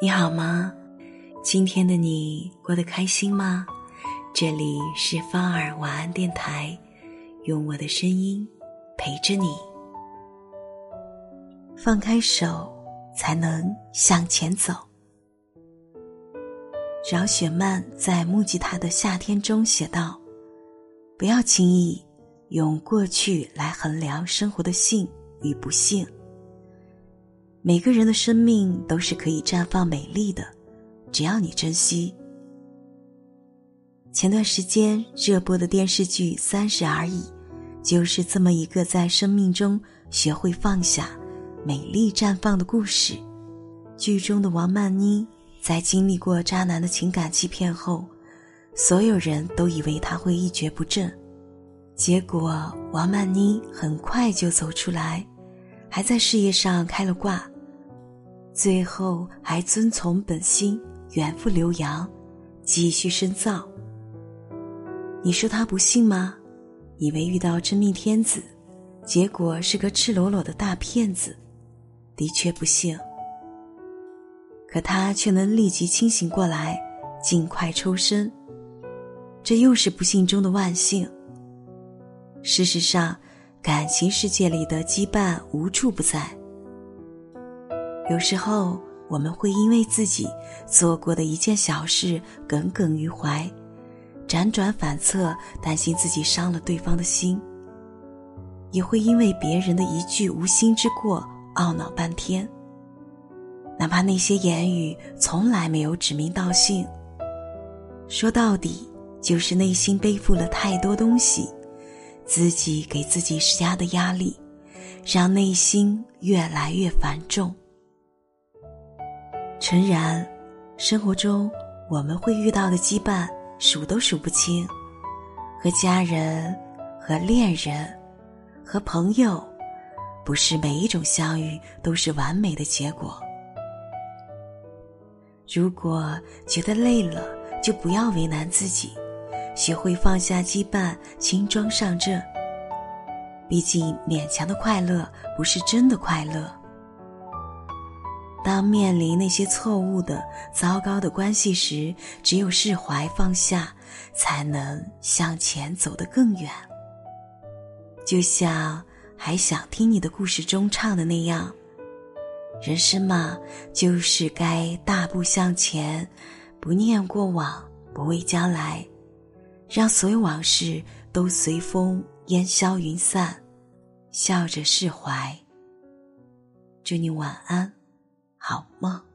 你好吗？今天的你过得开心吗？这里是芳儿晚安电台，用我的声音陪着你。放开手，才能向前走。饶雪漫在《木吉他的夏天》中写道：“不要轻易用过去来衡量生活的幸与不幸。”每个人的生命都是可以绽放美丽的，只要你珍惜。前段时间热播的电视剧《三十而已》，就是这么一个在生命中学会放下、美丽绽放的故事。剧中的王曼妮在经历过渣男的情感欺骗后，所有人都以为她会一蹶不振，结果王曼妮很快就走出来，还在事业上开了挂。最后还遵从本心，远赴浏阳，继续深造。你说他不幸吗？以为遇到真命天子，结果是个赤裸裸的大骗子，的确不幸。可他却能立即清醒过来，尽快抽身，这又是不幸中的万幸。事实上，感情世界里的羁绊无处不在。有时候，我们会因为自己做过的一件小事耿耿于怀，辗转反侧，担心自己伤了对方的心；也会因为别人的一句无心之过懊恼半天。哪怕那些言语从来没有指名道姓，说到底就是内心背负了太多东西，自己给自己施加的压力，让内心越来越繁重。诚然，生活中我们会遇到的羁绊数都数不清，和家人、和恋人、和朋友，不是每一种相遇都是完美的结果。如果觉得累了，就不要为难自己，学会放下羁绊，轻装上阵。毕竟，勉强的快乐不是真的快乐。当面临那些错误的、糟糕的关系时，只有释怀放下，才能向前走得更远。就像还想听你的故事中唱的那样，人生嘛，就是该大步向前，不念过往，不畏将来，让所有往事都随风烟消云散，笑着释怀。祝你晚安。好梦。